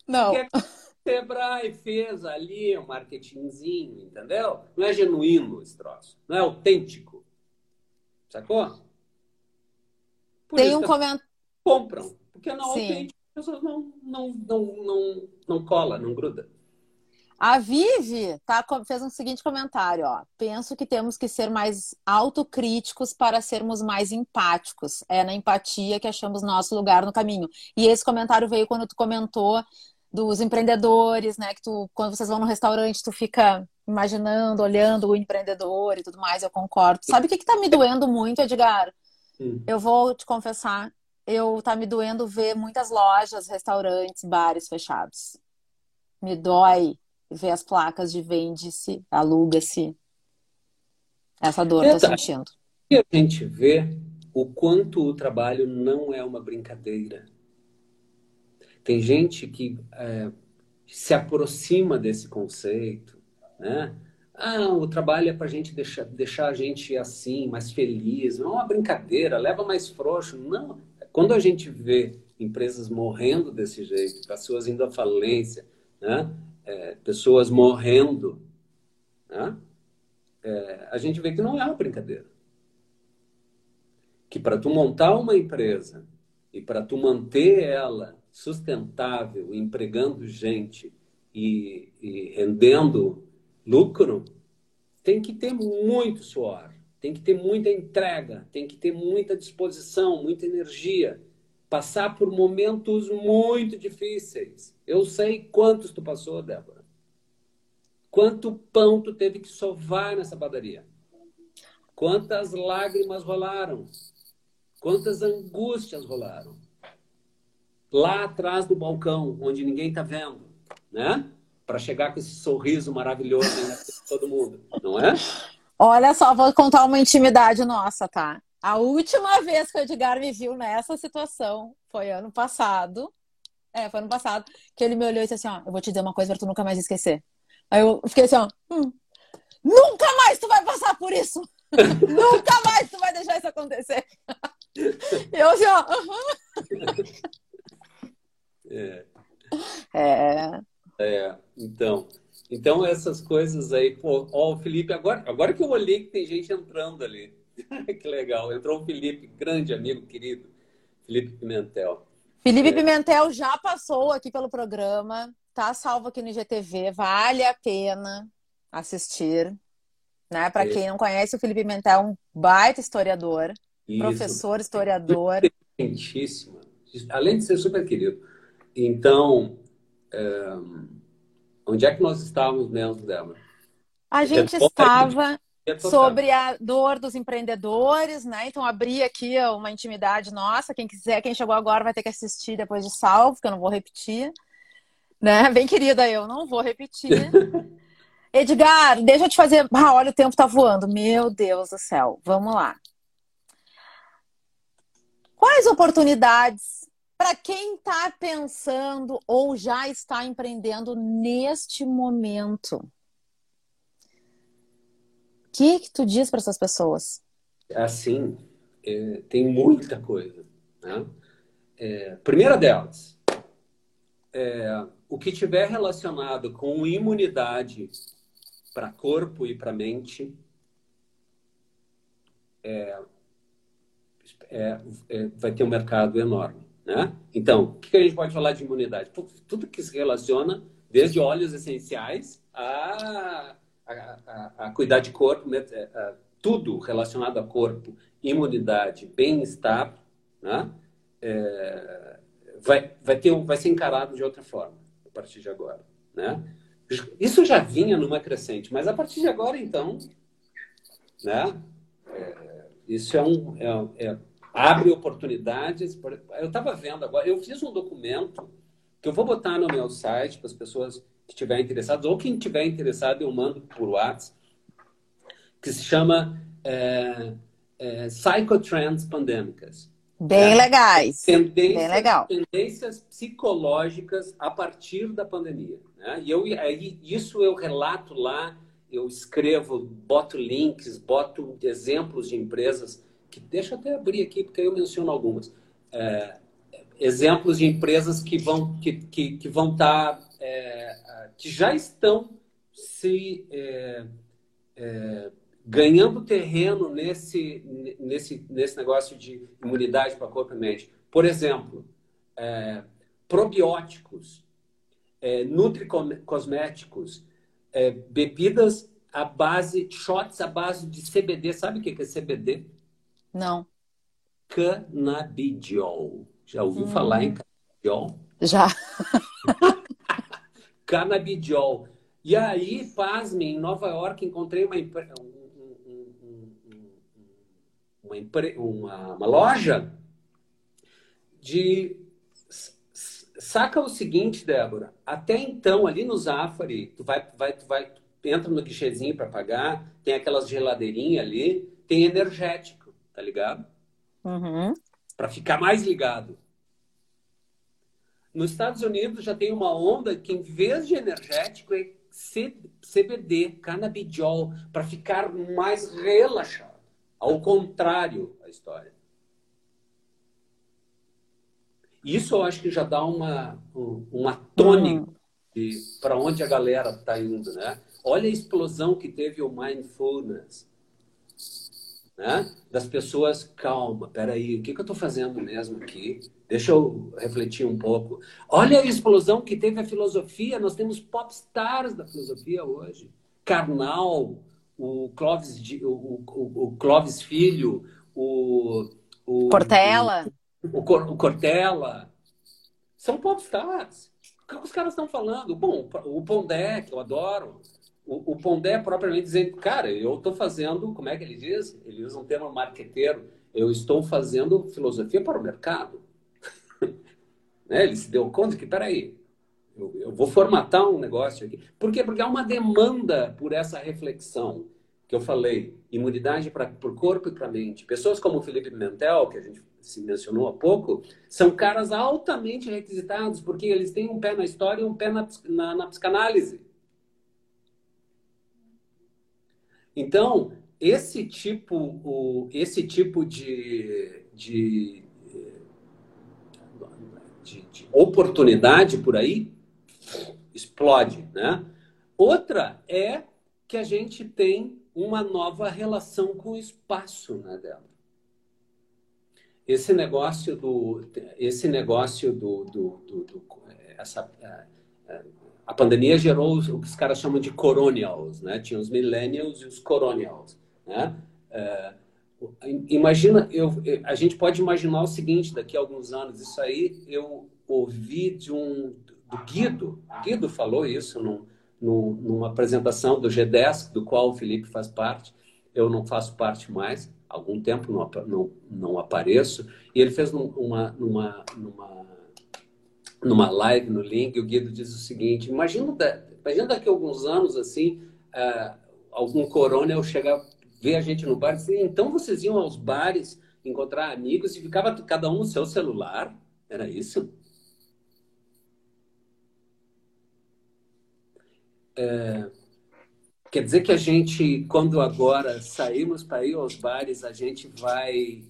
Não. Porque o Sebrae fez ali um marketingzinho, entendeu? Não é genuíno esse troço. Não é autêntico. Sacou? Por Tem um comentário. Compram. Porque não é autêntico, pessoas não, não, não, não, não cola, não gruda. A Vivi tá, fez um seguinte comentário, ó. Penso que temos que ser mais autocríticos para sermos mais empáticos. É na empatia que achamos nosso lugar no caminho. E esse comentário veio quando tu comentou dos empreendedores, né? Que tu, quando vocês vão no restaurante, tu fica imaginando, olhando o empreendedor e tudo mais. Eu concordo. Sabe o que, que tá me doendo muito, Edgar? Hum. Eu vou te confessar, eu tá me doendo ver muitas lojas, restaurantes, bares fechados. Me dói ver as placas de vende-se, aluga-se. Essa dor estou sentindo. E a gente vê o quanto o trabalho não é uma brincadeira. Tem gente que é, se aproxima desse conceito, né? Ah, o trabalho é para a gente deixar, deixar a gente assim, mais feliz. Não é uma brincadeira, leva mais frouxo. Não. Quando a gente vê empresas morrendo desse jeito, pessoas indo à falência, né? é, pessoas morrendo, né? é, a gente vê que não é uma brincadeira. Que para tu montar uma empresa e para tu manter ela sustentável, empregando gente e, e rendendo lucro, tem que ter muito suor, tem que ter muita entrega, tem que ter muita disposição, muita energia passar por momentos muito difíceis. Eu sei quantos tu passou, Débora. Quanto pão tu teve que sovar nessa padaria. Quantas lágrimas rolaram. Quantas angústias rolaram. Lá atrás do balcão, onde ninguém está vendo, né? Para chegar com esse sorriso maravilhoso em todo mundo, não é? Olha só, vou contar uma intimidade nossa, tá? A última vez que o Edgar me viu nessa situação foi ano passado. É, foi ano passado, que ele me olhou e disse assim: Ó, eu vou te dizer uma coisa pra tu nunca mais esquecer. Aí eu fiquei assim: Ó, hum, nunca mais tu vai passar por isso! nunca mais tu vai deixar isso acontecer! e eu assim: Ó, é. é. É, então. Então, essas coisas aí, pô, ó, o Felipe, agora, agora que eu olhei que tem gente entrando ali. que legal. Entrou o Felipe, grande amigo, querido. Felipe Pimentel. Felipe é. Pimentel já passou aqui pelo programa, tá salvo aqui no IGTV, vale a pena assistir. Né? Para é. quem não conhece, o Felipe Pimentel é um baita historiador, Isso. professor historiador. Inteligentíssimo. Além de ser super querido. Então, é... onde é que nós estávamos mesmo, Débora? A gente estava sobre a dor dos empreendedores, né? Então abri aqui uma intimidade nossa. Quem quiser, quem chegou agora vai ter que assistir depois de salvo, que eu não vou repetir. Né? Bem querida, eu não vou repetir. Edgar, deixa eu te fazer. Ah, olha, o tempo tá voando. Meu Deus do céu. Vamos lá. Quais oportunidades para quem está pensando ou já está empreendendo neste momento? O que, que tu diz para essas pessoas? Assim, é, tem muita coisa. Né? É, primeira delas, é, o que tiver relacionado com imunidade para corpo e para mente é, é, é, vai ter um mercado enorme. Né? Então, o que a gente pode falar de imunidade? Tudo que se relaciona, desde óleos essenciais a, a, a, a cuidar de corpo, né? é, tudo relacionado a corpo, imunidade, bem-estar, né? É, vai, vai, ter, vai ser encarado de outra forma a partir de agora. Né? Isso já vinha numa crescente, mas a partir de agora, então, né? É, isso é um, é, é, abre oportunidades. Eu estava vendo agora, eu fiz um documento que eu vou botar no meu site para as pessoas que estiverem interessadas, ou quem estiver interessado, eu mando por WhatsApp, que se chama é, é, Psychotrends Pandêmicas. Bem é, legais. Tendências, Bem legal. Tendências psicológicas a partir da pandemia. Né? E eu, aí, isso eu relato lá, eu escrevo, boto links, boto exemplos de empresas deixa eu até abrir aqui porque eu menciono algumas. É, exemplos de empresas que vão que, que, que vão estar tá, é, que já estão se é, é, ganhando terreno nesse nesse nesse negócio de imunidade para corpo e mente. Por exemplo é, probióticos é, nutricosméticos é, bebidas à base shots à base de CBD sabe o que é CBD não. Canabidiol. Já ouviu hum. falar em canabidiol? Já. canabidiol. E aí, pasme, em Nova York encontrei uma, uma, uma, uma loja de saca o seguinte, Débora. Até então, ali no Zafari, tu vai, vai, tu vai, tu entra no guichezinho para pagar, tem aquelas geladeirinhas ali, tem energético tá ligado? Uhum. Para ficar mais ligado. Nos Estados Unidos já tem uma onda que, em vez de energético, é CBD, canabidiol, para ficar mais relaxado. Ao contrário da história. Isso eu acho que já dá uma, uma tônica uhum. para onde a galera está indo, né? Olha a explosão que teve o mindfulness né? das pessoas, calma, peraí, o que, que eu estou fazendo mesmo aqui? Deixa eu refletir um pouco. Olha a explosão que teve a filosofia, nós temos popstars da filosofia hoje. Karnal, o Clóvis, o, o, o Clóvis Filho, o, o Cortella. O, o, Cortella. São popstars. O que os caras estão falando? Bom, o Pondé, que eu adoro, o, o Pondé propriamente dizendo, cara, eu estou fazendo, como é que ele diz? Ele usa um termo marqueteiro, eu estou fazendo filosofia para o mercado. né? Ele se deu conta que, peraí, eu, eu vou formatar um negócio aqui. Por quê? Porque há uma demanda por essa reflexão que eu falei, imunidade para o corpo e para a mente. Pessoas como o Felipe Pimentel, que a gente se mencionou há pouco, são caras altamente requisitados, porque eles têm um pé na história e um pé na, na, na psicanálise. Então, esse tipo, o, esse tipo de, de, de, de oportunidade por aí explode, né? Outra é que a gente tem uma nova relação com o espaço, né, dela. Esse negócio do, esse negócio do, do, do, do essa, é, é, a pandemia gerou o que os caras chamam de coronials, né? Tinha os millennials e os coronials, né? É, imagina, eu, a gente pode imaginar o seguinte, daqui a alguns anos, isso aí eu ouvi de um do Guido, Guido falou isso num, numa apresentação do G10, do qual o Felipe faz parte, eu não faço parte mais, há algum tempo não, não, não apareço, e ele fez numa, numa, numa numa live no link, o Guido diz o seguinte: imagina, imagina daqui a alguns anos, assim, uh, algum coronel chegar, ver a gente no bar e dizer, então vocês iam aos bares encontrar amigos e ficava cada um no seu celular. Era isso? É, quer dizer que a gente, quando agora saímos para ir aos bares, a gente vai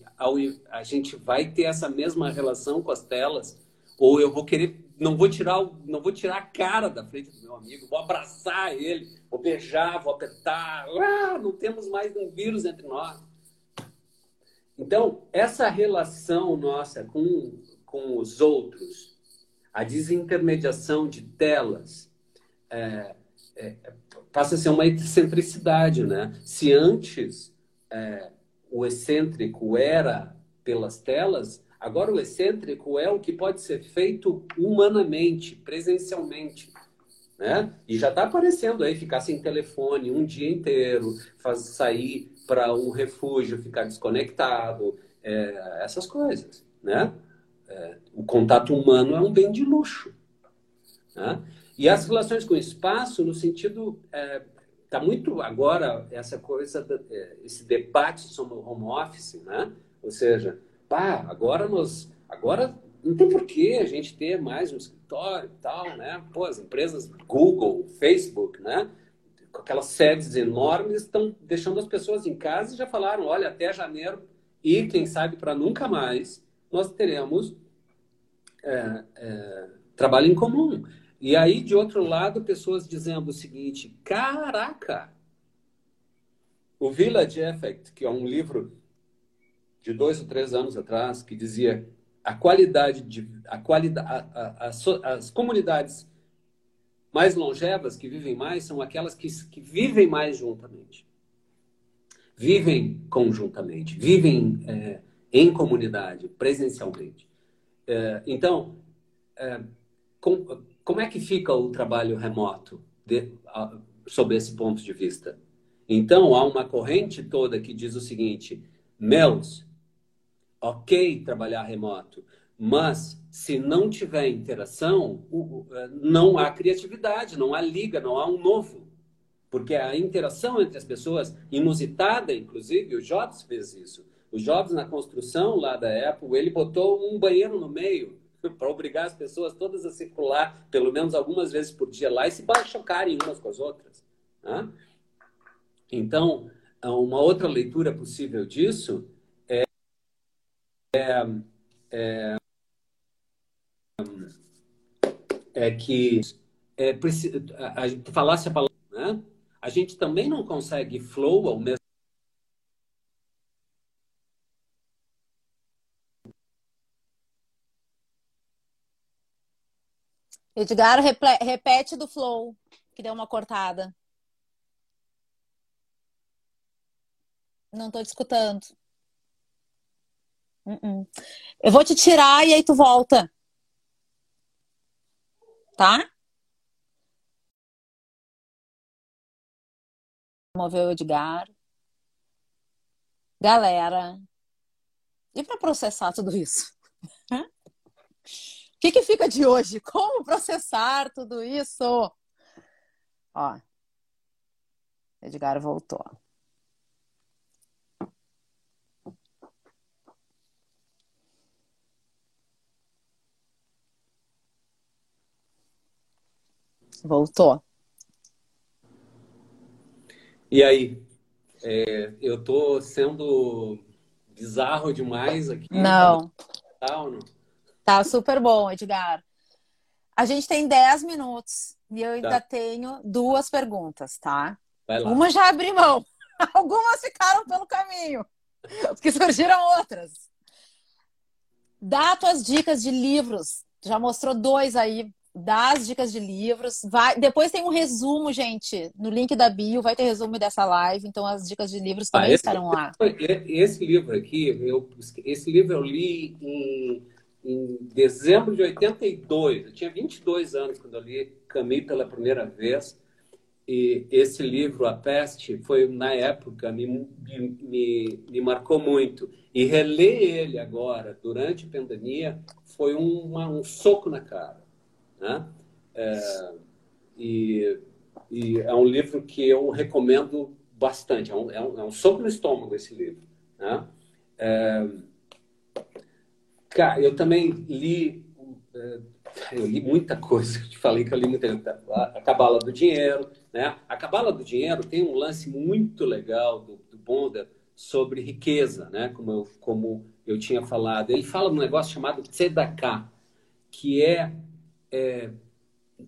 a gente vai ter essa mesma relação com as telas ou eu vou querer não vou tirar não vou tirar a cara da frente do meu amigo vou abraçar ele vou beijar vou apertar ah, não temos mais um vírus entre nós. Então essa relação nossa com com os outros a desintermediação de telas é, é, passa a ser uma excentricidade né? Se antes é, o excêntrico era pelas telas, agora o excêntrico é o que pode ser feito humanamente, presencialmente. Né? E já está aparecendo aí ficar sem telefone um dia inteiro, faz, sair para um refúgio, ficar desconectado, é, essas coisas. Né? É, o contato humano é um bem de luxo. Né? E as relações com o espaço, no sentido é, Está muito agora essa coisa, é, esse debate sobre o home office, né? Ou seja, pá, agora nós, agora não tem por que a gente ter mais um escritório e tal, né? Pô, as empresas Google, Facebook, né? Com aquelas sedes enormes estão deixando as pessoas em casa e já falaram, olha, até janeiro e quem sabe para nunca mais nós teremos é, é, trabalho em comum. E aí, de outro lado, pessoas dizendo o seguinte: caraca! O Village Effect, que é um livro de dois ou três anos atrás, que dizia a qualidade de a qualidade a, a, a, as comunidades mais longevas que vivem mais são aquelas que, que vivem mais juntamente vivem conjuntamente vivem é, em comunidade presencialmente é, então é, com, como é que fica o trabalho remoto de, sob esse ponto de vista? Então, há uma corrente toda que diz o seguinte: Meus, ok trabalhar remoto, mas se não tiver interação, não há criatividade, não há liga, não há um novo. Porque a interação entre as pessoas, inusitada, inclusive, o Jobs fez isso. O Jobs, na construção lá da Apple, ele botou um banheiro no meio para obrigar as pessoas todas a circular pelo menos algumas vezes por dia lá e se chocarem umas com as outras. Né? Então, uma outra leitura possível disso é, é, é, que é, a, a, falasse a palavra, né? a gente também não consegue flow ao mesmo Edgar, repete do flow, que deu uma cortada. Não estou te escutando. Uh -uh. Eu vou te tirar e aí tu volta. Tá? Moveu o Edgar. Galera, e para processar tudo isso? O que, que fica de hoje? Como processar tudo isso? Ó, Edgar voltou. Voltou. E aí? É, eu tô sendo bizarro demais aqui? Não. Tá, ou não? Tá super bom, Edgar. A gente tem 10 minutos e eu ainda tá. tenho duas perguntas, tá? Uma já abri mão. Algumas ficaram pelo caminho, porque surgiram outras. Dá tuas dicas de livros. Já mostrou dois aí. Dá as dicas de livros. Vai... Depois tem um resumo, gente. No link da bio vai ter resumo dessa live. Então as dicas de livros também ah, esse, estarão lá. Esse livro aqui, eu, esse livro eu li em em dezembro de 82. Eu tinha 22 anos quando eu li Camus pela primeira vez. E esse livro, A Peste, foi, na época, me, me, me marcou muito. E reler ele agora, durante a pandemia, foi uma, um soco na cara. Né? É, e, e, é um livro que eu recomendo bastante. É um, é um, é um soco no estômago esse livro. Né? É... Cara, eu também li, é, eu li muita coisa. Eu te falei que eu li muita a Cabala do Dinheiro, né? A Cabala do Dinheiro tem um lance muito legal do, do Bonder sobre riqueza, né? Como eu, como eu tinha falado. Ele fala um negócio chamado tzedakah, que é, é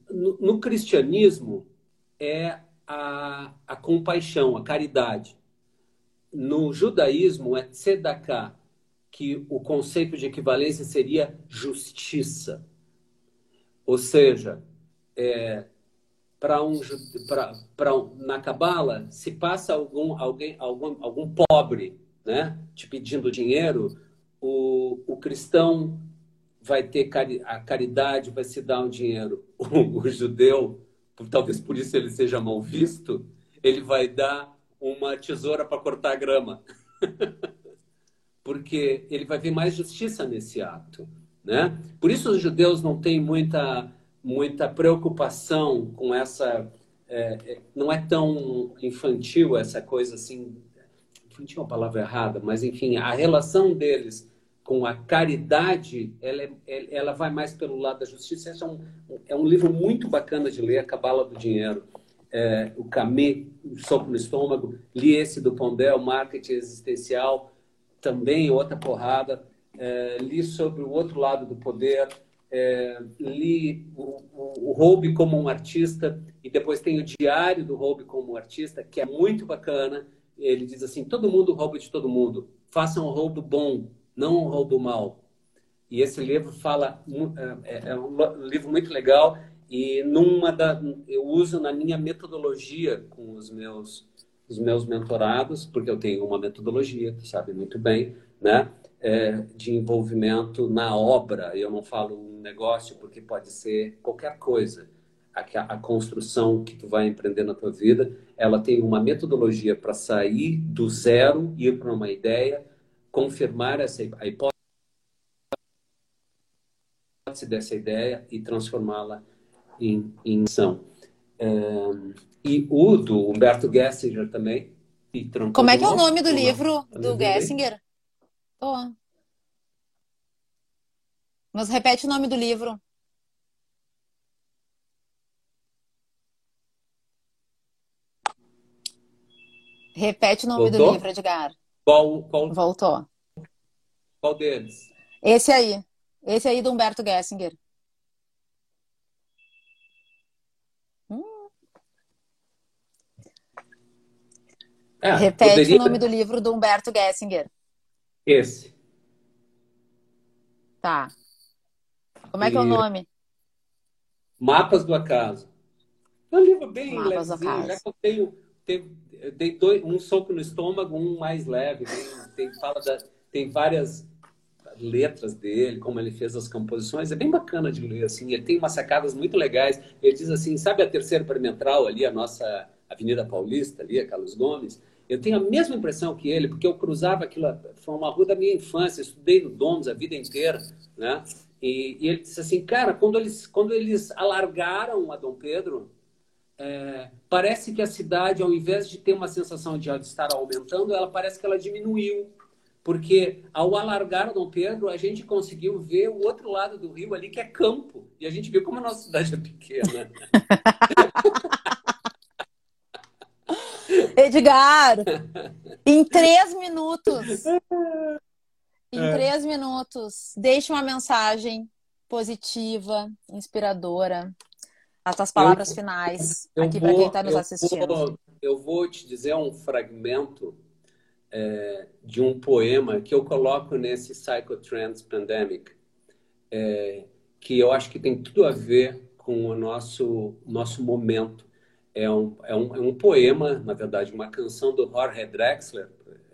no, no, cristianismo é a, a compaixão, a caridade. No judaísmo é tzedakah, que o conceito de equivalência seria justiça. Ou seja, é, para um, um, na cabala, se passa algum alguém algum, algum pobre, né, te pedindo dinheiro, o, o cristão vai ter cari a caridade, vai se dar um dinheiro. O, o judeu, talvez por isso ele seja mal visto, ele vai dar uma tesoura para cortar grama. Porque ele vai ver mais justiça nesse ato. Né? Por isso os judeus não têm muita, muita preocupação com essa. É, é não é tão infantil essa coisa assim. Infantil é uma palavra errada, mas enfim, a relação deles com a caridade, ela, é, ela vai mais pelo lado da justiça. Esse é um, é um livro muito bacana de ler, A Cabala do Dinheiro. É, o Camê, o Soco no Estômago. Li esse do Pondé, o Marketing Existencial, também outra porrada. É, li sobre o outro lado do poder. É, li o, Roube como um artista e depois tem o Diário do Roube como um artista, que é muito bacana. Ele diz assim: todo mundo rouba de todo mundo. Façam um roubo bom, não um roubo mal. E esse livro fala é, é, é um livro muito legal e numa da eu uso na minha metodologia com os meus os meus mentorados, porque eu tenho uma metodologia, tu sabe muito bem, né? É, de envolvimento na obra. Eu não falo um negócio porque pode ser qualquer coisa. A, a construção que tu vai empreender na tua vida, ela tem uma metodologia para sair do zero, ir para uma ideia, confirmar essa a hipótese dessa ideia e transformá-la em, em ação. Um, e o do Humberto Gessinger também. Como é que é o nome do livro do Gessinger? Oh. Mas repete o nome do livro. Repete o nome Voltou? do livro, Edgar. Qual, qual... Voltou. Qual deles? Esse aí. Esse aí do Humberto Gessinger. Hum. É, Repete poderia... o nome do livro do Humberto Gessinger. Esse. Tá. Como é que é o nome? Mapas do Acaso. É um livro bem Mapas levezinho, já que eu tenho, tenho eu dei dois, um soco no estômago, um mais leve. Tem, tem, fala da, tem várias letras dele, como ele fez as composições. É bem bacana de ler, assim. Ele tem umas sacadas muito legais. Ele diz assim, sabe a terceira perimetral ali, a nossa Avenida Paulista ali, a Carlos Gomes? Eu tenho a mesma impressão que ele, porque eu cruzava aquilo, foi uma rua da minha infância, estudei no Domus a vida inteira, né? E, e ele disse assim, cara, quando eles, quando eles alargaram a Dom Pedro, é, parece que a cidade, ao invés de ter uma sensação de estar aumentando, ela parece que ela diminuiu. Porque ao alargar o Dom Pedro, a gente conseguiu ver o outro lado do rio ali, que é campo. E a gente viu como a nossa cidade é pequena. Edgar, em três minutos, em é. três minutos, deixe uma mensagem positiva, inspiradora as tuas palavras eu, finais eu aqui para quem está nos assistindo. Vou, eu vou te dizer um fragmento é, de um poema que eu coloco nesse Psychotrends Pandemic, é, que eu acho que tem tudo a ver com o nosso, nosso momento. É um, é, um, é um poema, na verdade, uma canção do Jorge Drexler,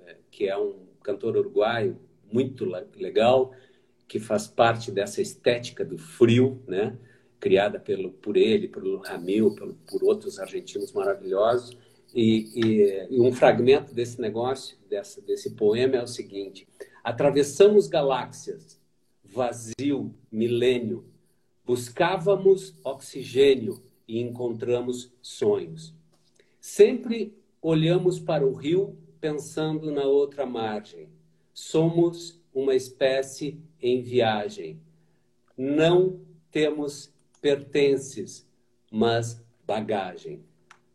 é, que é um cantor uruguaio muito legal, que faz parte dessa estética do frio, né? Criada pelo, por ele, pelo Ramil, pelo, por outros argentinos maravilhosos. E, e, e, um fragmento desse negócio, dessa, desse poema, é o seguinte: Atravessamos galáxias, vazio, milênio, buscávamos oxigênio e encontramos sonhos. Sempre olhamos para o rio pensando na outra margem. Somos uma espécie em viagem. Não temos pertences, mas bagagem.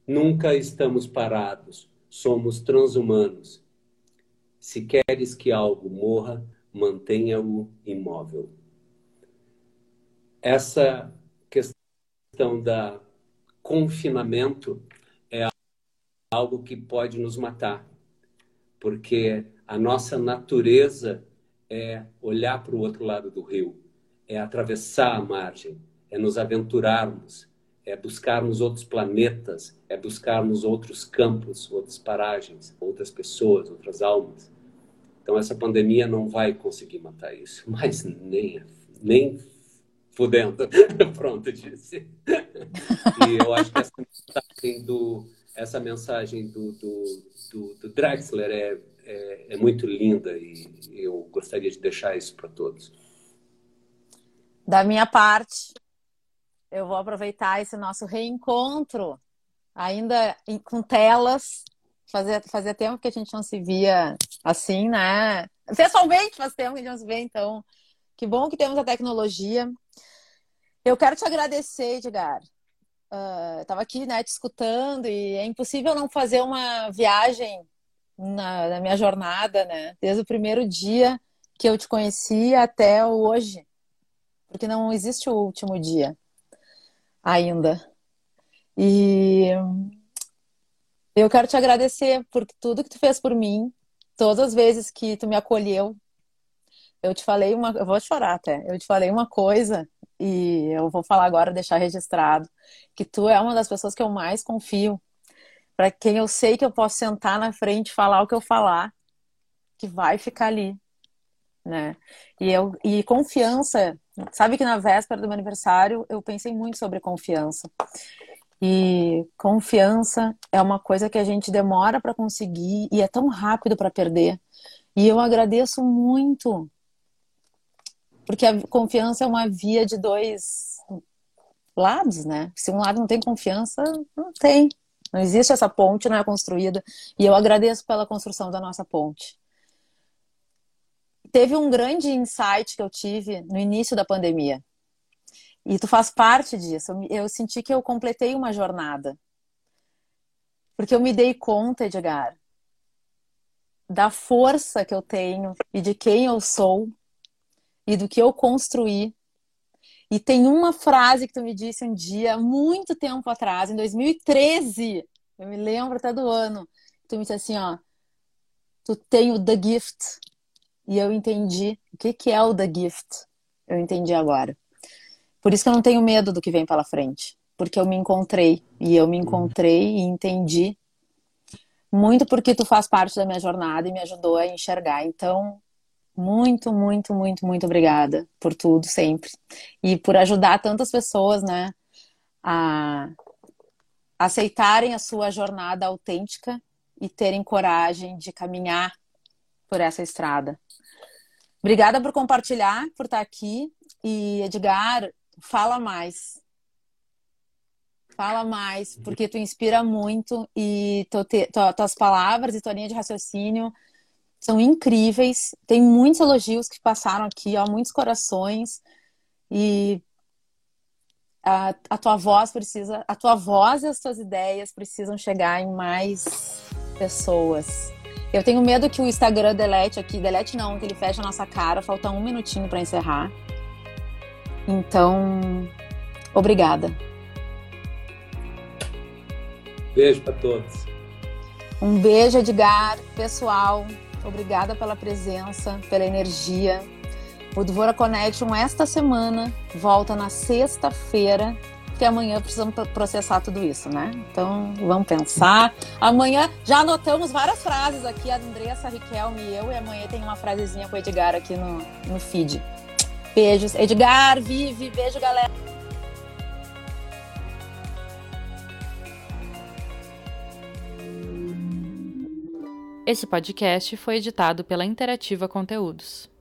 Nunca estamos parados. Somos transhumanos. Se queres que algo morra, mantenha-o imóvel. Essa questão da confinamento é algo que pode nos matar, porque a nossa natureza é olhar para o outro lado do rio, é atravessar a margem, é nos aventurarmos, é buscarmos outros planetas, é buscarmos outros campos, outras paragens, outras pessoas, outras almas. Então essa pandemia não vai conseguir matar isso, mas nem nem fudendo. Pronto, disse. e eu acho que essa mensagem do, essa mensagem do, do, do, do Drexler é, é, é, muito linda e eu gostaria de deixar isso para todos. Da minha parte, eu vou aproveitar esse nosso reencontro, ainda com telas. Fazia, fazia tempo que a gente não se via assim, né? Pessoalmente, faz tempo que a gente não se vê, então que bom que temos a tecnologia. Eu quero te agradecer, Edgar. Uh, Estava aqui, né, te escutando e é impossível não fazer uma viagem na, na, minha jornada, né? Desde o primeiro dia que eu te conheci até hoje, porque não existe o último dia ainda. E eu quero te agradecer por tudo que tu fez por mim, todas as vezes que tu me acolheu. Eu te falei uma, eu vou chorar até. Eu te falei uma coisa e eu vou falar agora, deixar registrado, que tu é uma das pessoas que eu mais confio, para quem eu sei que eu posso sentar na frente, falar o que eu falar, que vai ficar ali, né? E eu e confiança, sabe que na véspera do meu aniversário eu pensei muito sobre confiança. E confiança é uma coisa que a gente demora para conseguir e é tão rápido para perder. E eu agradeço muito porque a confiança é uma via de dois lados, né? Se um lado não tem confiança, não tem. Não existe essa ponte, não é construída. E eu agradeço pela construção da nossa ponte. Teve um grande insight que eu tive no início da pandemia. E tu faz parte disso. Eu senti que eu completei uma jornada. Porque eu me dei conta, Edgar, da força que eu tenho e de quem eu sou e do que eu construí. E tem uma frase que tu me disse um dia, muito tempo atrás, em 2013, eu me lembro até do ano, tu me disse assim, ó, tu tem o The Gift. E eu entendi o que, que é o The Gift. Eu entendi agora. Por isso que eu não tenho medo do que vem pela frente. Porque eu me encontrei. E eu me encontrei e entendi. Muito porque tu faz parte da minha jornada e me ajudou a enxergar. Então, muito, muito, muito, muito obrigada por tudo sempre. E por ajudar tantas pessoas, né, a aceitarem a sua jornada autêntica e terem coragem de caminhar por essa estrada. Obrigada por compartilhar, por estar aqui. E Edgar, fala mais. Fala mais, porque tu inspira muito e tuas palavras e tua linha de raciocínio são incríveis. Tem muitos elogios que passaram aqui, ó, muitos corações. E a, a tua voz precisa, a tua voz e as tuas ideias precisam chegar em mais pessoas. Eu tenho medo que o Instagram delete aqui, delete não, que ele feche a nossa cara, falta um minutinho para encerrar. Então, obrigada. Beijo para todos. Um beijo, Edgar, pessoal. Obrigada pela presença, pela energia. O Dvora Connection esta semana volta na sexta-feira, que amanhã precisamos processar tudo isso, né? Então vamos pensar. Amanhã já anotamos várias frases aqui, a Andressa, a Riquelme e eu, e amanhã tem uma frasezinha com o Edgar aqui no, no feed. Beijos. Edgar, Vive, beijo, galera. Esse podcast foi editado pela Interativa Conteúdos.